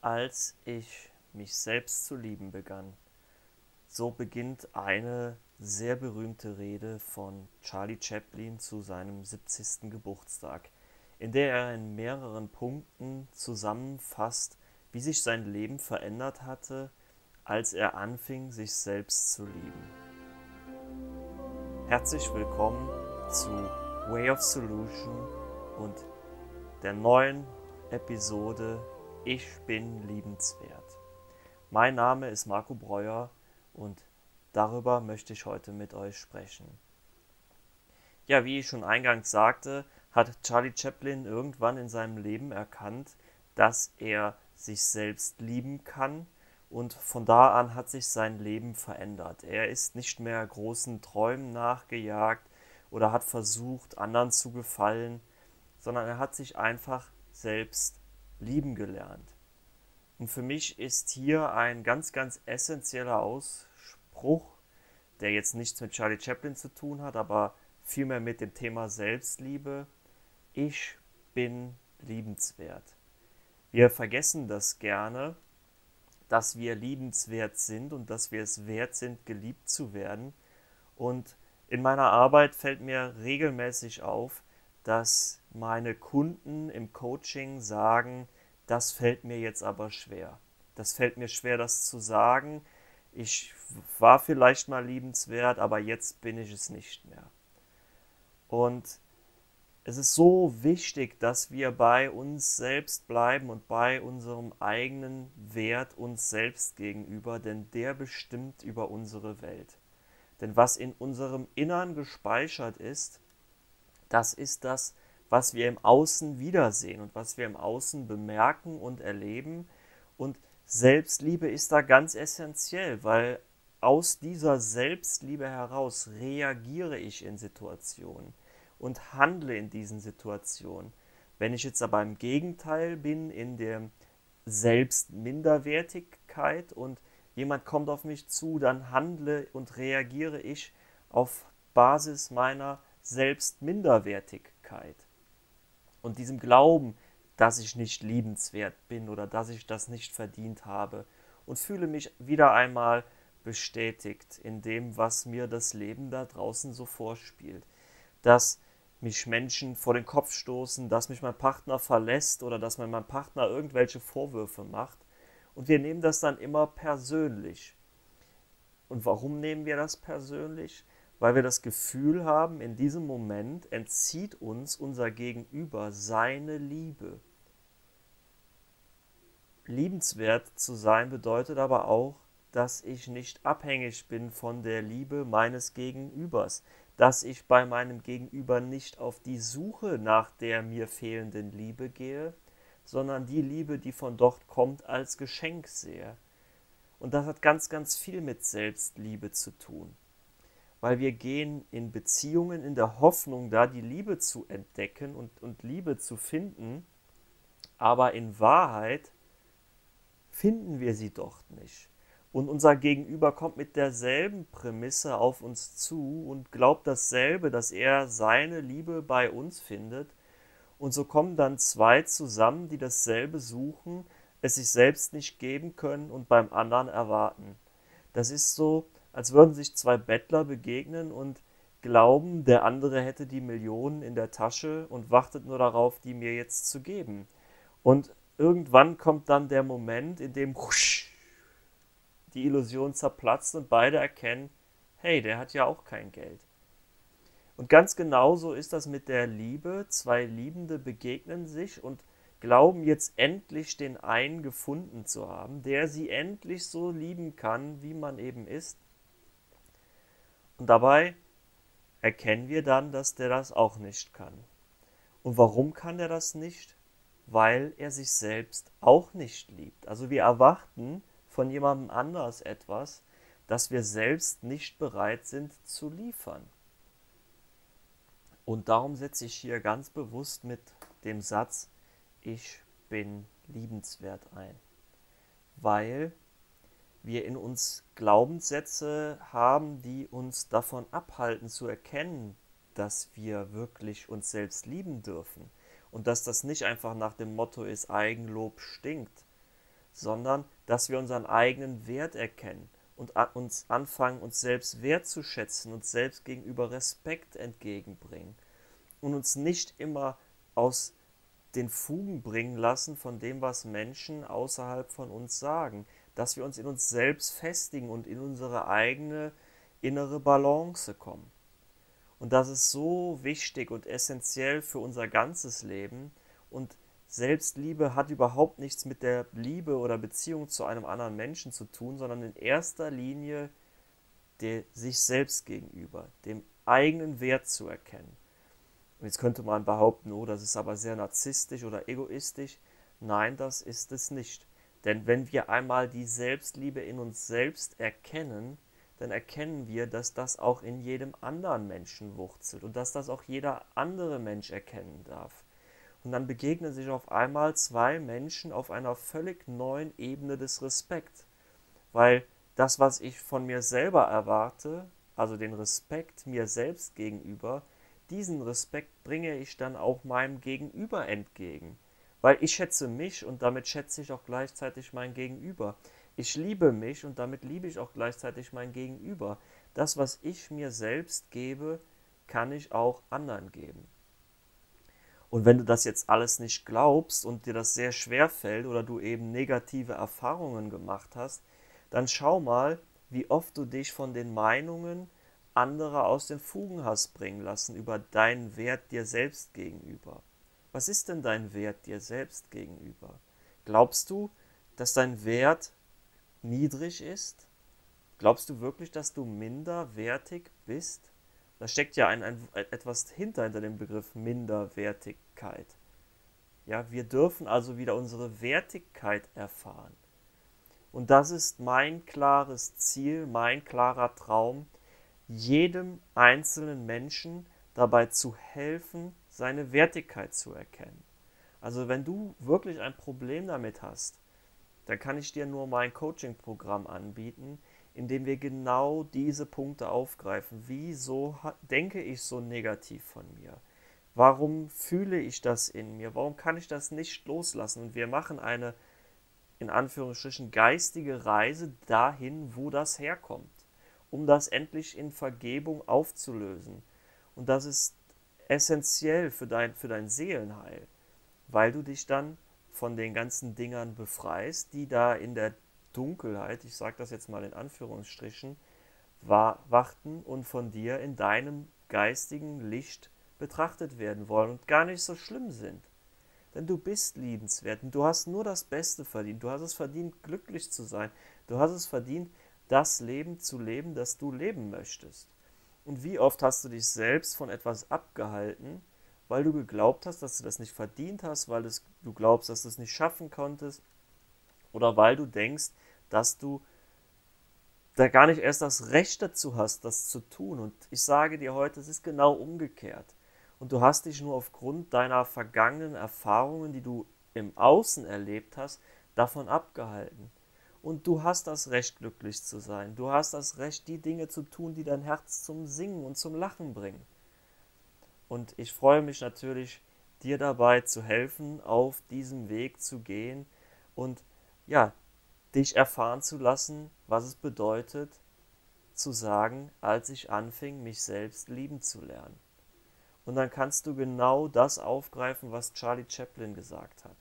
als ich mich selbst zu lieben begann. So beginnt eine sehr berühmte Rede von Charlie Chaplin zu seinem 70. Geburtstag, in der er in mehreren Punkten zusammenfasst, wie sich sein Leben verändert hatte, als er anfing, sich selbst zu lieben. Herzlich willkommen zu Way of Solution und der neuen Episode Ich bin liebenswert. Mein Name ist Marco Breuer und darüber möchte ich heute mit euch sprechen. Ja, wie ich schon eingangs sagte, hat Charlie Chaplin irgendwann in seinem Leben erkannt, dass er sich selbst lieben kann und von da an hat sich sein Leben verändert. Er ist nicht mehr großen Träumen nachgejagt oder hat versucht, anderen zu gefallen, sondern er hat sich einfach selbst lieben gelernt. Und für mich ist hier ein ganz, ganz essentieller Ausspruch, der jetzt nichts mit Charlie Chaplin zu tun hat, aber vielmehr mit dem Thema Selbstliebe. Ich bin liebenswert. Wir vergessen das gerne, dass wir liebenswert sind und dass wir es wert sind, geliebt zu werden. Und in meiner Arbeit fällt mir regelmäßig auf, dass meine Kunden im Coaching sagen, das fällt mir jetzt aber schwer. Das fällt mir schwer, das zu sagen. Ich war vielleicht mal liebenswert, aber jetzt bin ich es nicht mehr. Und es ist so wichtig, dass wir bei uns selbst bleiben und bei unserem eigenen Wert uns selbst gegenüber, denn der bestimmt über unsere Welt. Denn was in unserem Innern gespeichert ist, das ist das, was wir im Außen wiedersehen und was wir im Außen bemerken und erleben. Und Selbstliebe ist da ganz essentiell, weil aus dieser Selbstliebe heraus reagiere ich in Situationen und handle in diesen Situationen. Wenn ich jetzt aber im Gegenteil bin, in der Selbstminderwertigkeit und jemand kommt auf mich zu, dann handle und reagiere ich auf Basis meiner Selbstminderwertigkeit und diesem Glauben, dass ich nicht liebenswert bin oder dass ich das nicht verdient habe und fühle mich wieder einmal bestätigt in dem, was mir das Leben da draußen so vorspielt. Dass mich Menschen vor den Kopf stoßen, dass mich mein Partner verlässt oder dass mir mein Partner irgendwelche Vorwürfe macht. Und wir nehmen das dann immer persönlich. Und warum nehmen wir das persönlich? Weil wir das Gefühl haben, in diesem Moment entzieht uns unser Gegenüber seine Liebe. Liebenswert zu sein bedeutet aber auch, dass ich nicht abhängig bin von der Liebe meines Gegenübers, dass ich bei meinem Gegenüber nicht auf die Suche nach der mir fehlenden Liebe gehe, sondern die Liebe, die von dort kommt, als Geschenk sehe. Und das hat ganz, ganz viel mit Selbstliebe zu tun weil wir gehen in Beziehungen in der Hoffnung, da die Liebe zu entdecken und, und Liebe zu finden, aber in Wahrheit finden wir sie dort nicht. Und unser Gegenüber kommt mit derselben Prämisse auf uns zu und glaubt dasselbe, dass er seine Liebe bei uns findet. Und so kommen dann zwei zusammen, die dasselbe suchen, es sich selbst nicht geben können und beim anderen erwarten. Das ist so, als würden sich zwei Bettler begegnen und glauben, der andere hätte die Millionen in der Tasche und wartet nur darauf, die mir jetzt zu geben. Und irgendwann kommt dann der Moment, in dem die Illusion zerplatzt und beide erkennen, hey, der hat ja auch kein Geld. Und ganz genauso ist das mit der Liebe. Zwei Liebende begegnen sich und glauben jetzt endlich den einen gefunden zu haben, der sie endlich so lieben kann, wie man eben ist. Und dabei erkennen wir dann, dass der das auch nicht kann. Und warum kann er das nicht? Weil er sich selbst auch nicht liebt. Also wir erwarten von jemandem anders etwas, das wir selbst nicht bereit sind zu liefern. Und darum setze ich hier ganz bewusst mit dem Satz, ich bin liebenswert ein. Weil wir in uns Glaubenssätze haben, die uns davon abhalten zu erkennen, dass wir wirklich uns selbst lieben dürfen und dass das nicht einfach nach dem Motto ist, Eigenlob stinkt, sondern dass wir unseren eigenen Wert erkennen und uns anfangen, uns selbst wertzuschätzen, uns selbst gegenüber Respekt entgegenbringen und uns nicht immer aus den Fugen bringen lassen von dem, was Menschen außerhalb von uns sagen, dass wir uns in uns selbst festigen und in unsere eigene innere Balance kommen. Und das ist so wichtig und essentiell für unser ganzes Leben. Und Selbstliebe hat überhaupt nichts mit der Liebe oder Beziehung zu einem anderen Menschen zu tun, sondern in erster Linie der, sich selbst gegenüber, dem eigenen Wert zu erkennen. Und jetzt könnte man behaupten, oh, das ist aber sehr narzisstisch oder egoistisch. Nein, das ist es nicht. Denn wenn wir einmal die Selbstliebe in uns selbst erkennen, dann erkennen wir, dass das auch in jedem anderen Menschen wurzelt und dass das auch jeder andere Mensch erkennen darf. Und dann begegnen sich auf einmal zwei Menschen auf einer völlig neuen Ebene des Respekts. Weil das, was ich von mir selber erwarte, also den Respekt mir selbst gegenüber, diesen Respekt bringe ich dann auch meinem Gegenüber entgegen. Weil ich schätze mich und damit schätze ich auch gleichzeitig mein Gegenüber. Ich liebe mich und damit liebe ich auch gleichzeitig mein Gegenüber. Das, was ich mir selbst gebe, kann ich auch anderen geben. Und wenn du das jetzt alles nicht glaubst und dir das sehr schwer fällt oder du eben negative Erfahrungen gemacht hast, dann schau mal, wie oft du dich von den Meinungen anderer aus den Fugen hast bringen lassen über deinen Wert dir selbst gegenüber. Was ist denn dein Wert dir selbst gegenüber? Glaubst du, dass dein Wert niedrig ist? Glaubst du wirklich, dass du minderwertig bist? Da steckt ja ein, ein, etwas hinter, hinter dem Begriff Minderwertigkeit. Ja, wir dürfen also wieder unsere Wertigkeit erfahren. Und das ist mein klares Ziel, mein klarer Traum, jedem einzelnen Menschen dabei zu helfen, seine Wertigkeit zu erkennen. Also wenn du wirklich ein Problem damit hast, dann kann ich dir nur mein Coaching-Programm anbieten, in dem wir genau diese Punkte aufgreifen. Wieso denke ich so negativ von mir? Warum fühle ich das in mir? Warum kann ich das nicht loslassen? Und wir machen eine, in Anführungsstrichen, geistige Reise dahin, wo das herkommt, um das endlich in Vergebung aufzulösen. Und das ist essentiell für dein, für dein Seelenheil, weil du dich dann von den ganzen Dingern befreist, die da in der Dunkelheit, ich sage das jetzt mal in Anführungsstrichen, warten und von dir in deinem geistigen Licht betrachtet werden wollen und gar nicht so schlimm sind. Denn du bist liebenswert und du hast nur das Beste verdient. Du hast es verdient, glücklich zu sein. Du hast es verdient, das Leben zu leben, das du leben möchtest. Und wie oft hast du dich selbst von etwas abgehalten, weil du geglaubt hast, dass du das nicht verdient hast, weil du glaubst, dass du es nicht schaffen konntest oder weil du denkst, dass du da gar nicht erst das Recht dazu hast, das zu tun. Und ich sage dir heute, es ist genau umgekehrt. Und du hast dich nur aufgrund deiner vergangenen Erfahrungen, die du im Außen erlebt hast, davon abgehalten. Und du hast das Recht, glücklich zu sein. Du hast das Recht, die Dinge zu tun, die dein Herz zum Singen und zum Lachen bringen. Und ich freue mich natürlich, dir dabei zu helfen, auf diesem Weg zu gehen und ja, dich erfahren zu lassen, was es bedeutet, zu sagen, als ich anfing, mich selbst lieben zu lernen. Und dann kannst du genau das aufgreifen, was Charlie Chaplin gesagt hat.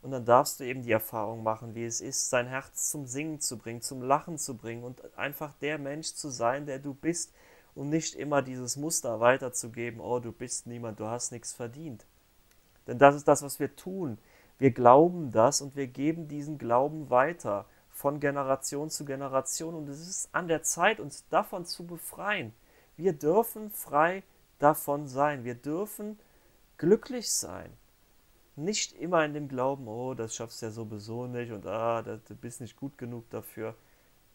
Und dann darfst du eben die Erfahrung machen, wie es ist, sein Herz zum Singen zu bringen, zum Lachen zu bringen und einfach der Mensch zu sein, der du bist, und nicht immer dieses Muster weiterzugeben, oh, du bist niemand, du hast nichts verdient. Denn das ist das, was wir tun. Wir glauben das und wir geben diesen Glauben weiter von Generation zu Generation und es ist an der Zeit, uns davon zu befreien. Wir dürfen frei davon sein. Wir dürfen glücklich sein. Nicht immer in dem Glauben, oh, das schaffst du ja sowieso nicht und ah, du bist nicht gut genug dafür.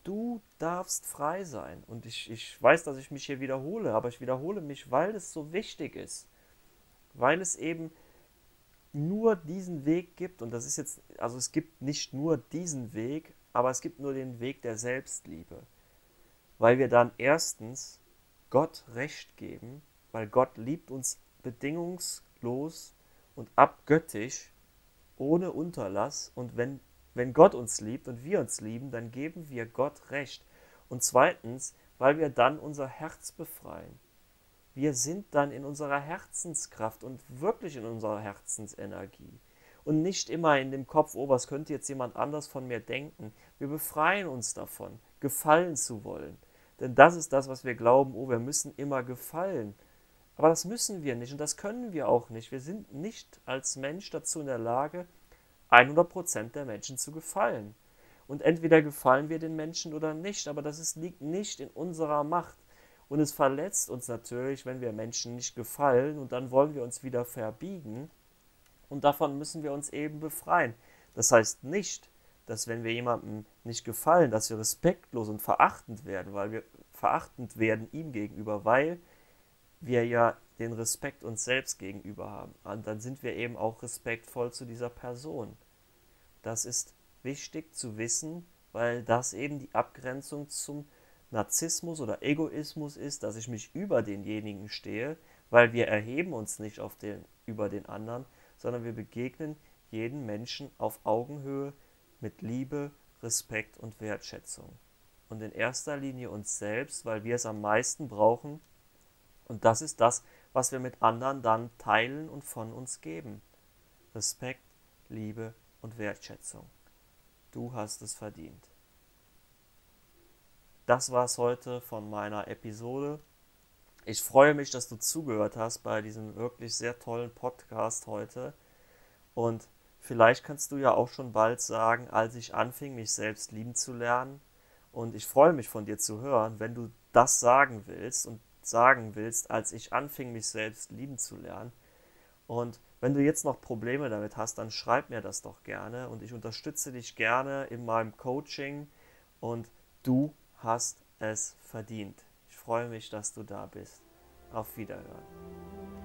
Du darfst frei sein. Und ich, ich weiß, dass ich mich hier wiederhole, aber ich wiederhole mich, weil es so wichtig ist. Weil es eben nur diesen Weg gibt. Und das ist jetzt, also es gibt nicht nur diesen Weg, aber es gibt nur den Weg der Selbstliebe. Weil wir dann erstens Gott Recht geben, weil Gott liebt uns bedingungslos und abgöttisch, ohne Unterlass. Und wenn wenn Gott uns liebt und wir uns lieben, dann geben wir Gott Recht. Und zweitens, weil wir dann unser Herz befreien. Wir sind dann in unserer Herzenskraft und wirklich in unserer Herzensenergie. Und nicht immer in dem Kopf, oh, was könnte jetzt jemand anders von mir denken. Wir befreien uns davon, gefallen zu wollen. Denn das ist das, was wir glauben, oh, wir müssen immer gefallen. Aber das müssen wir nicht und das können wir auch nicht. Wir sind nicht als Mensch dazu in der Lage, 100% der Menschen zu gefallen. Und entweder gefallen wir den Menschen oder nicht, aber das ist, liegt nicht in unserer Macht. Und es verletzt uns natürlich, wenn wir Menschen nicht gefallen und dann wollen wir uns wieder verbiegen. Und davon müssen wir uns eben befreien. Das heißt nicht, dass wenn wir jemandem nicht gefallen, dass wir respektlos und verachtend werden, weil wir verachtend werden ihm gegenüber, weil wir ja den Respekt uns selbst gegenüber haben. Und dann sind wir eben auch respektvoll zu dieser Person. Das ist wichtig zu wissen, weil das eben die Abgrenzung zum Narzissmus oder Egoismus ist, dass ich mich über denjenigen stehe, weil wir erheben uns nicht auf den, über den anderen, sondern wir begegnen jeden Menschen auf Augenhöhe mit Liebe, Respekt und Wertschätzung. Und in erster Linie uns selbst, weil wir es am meisten brauchen. Und das ist das, was wir mit anderen dann teilen und von uns geben. Respekt, Liebe und Wertschätzung. Du hast es verdient. Das war es heute von meiner Episode. Ich freue mich, dass du zugehört hast bei diesem wirklich sehr tollen Podcast heute. Und vielleicht kannst du ja auch schon bald sagen, als ich anfing, mich selbst lieben zu lernen. Und ich freue mich von dir zu hören, wenn du das sagen willst und sagen willst, als ich anfing, mich selbst lieben zu lernen. Und wenn du jetzt noch Probleme damit hast, dann schreib mir das doch gerne und ich unterstütze dich gerne in meinem Coaching und du hast es verdient. Ich freue mich, dass du da bist. Auf Wiederhören.